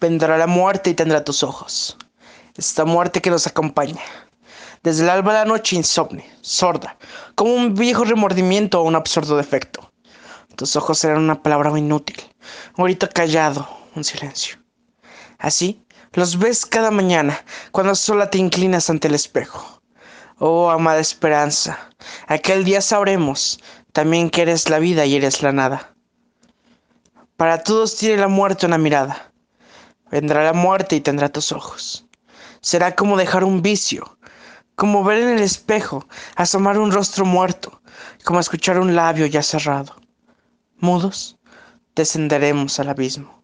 vendrá la muerte y tendrá tus ojos. Esta muerte que nos acompaña. Desde el alba a la noche insomne, sorda, como un viejo remordimiento o un absurdo defecto. Tus ojos serán una palabra inútil, un grito callado, un silencio. Así, los ves cada mañana, cuando sola te inclinas ante el espejo. Oh, amada esperanza, aquel día sabremos también que eres la vida y eres la nada. Para todos tiene la muerte una mirada. Vendrá la muerte y tendrá tus ojos. Será como dejar un vicio, como ver en el espejo asomar un rostro muerto, como escuchar un labio ya cerrado. Mudos, descenderemos al abismo.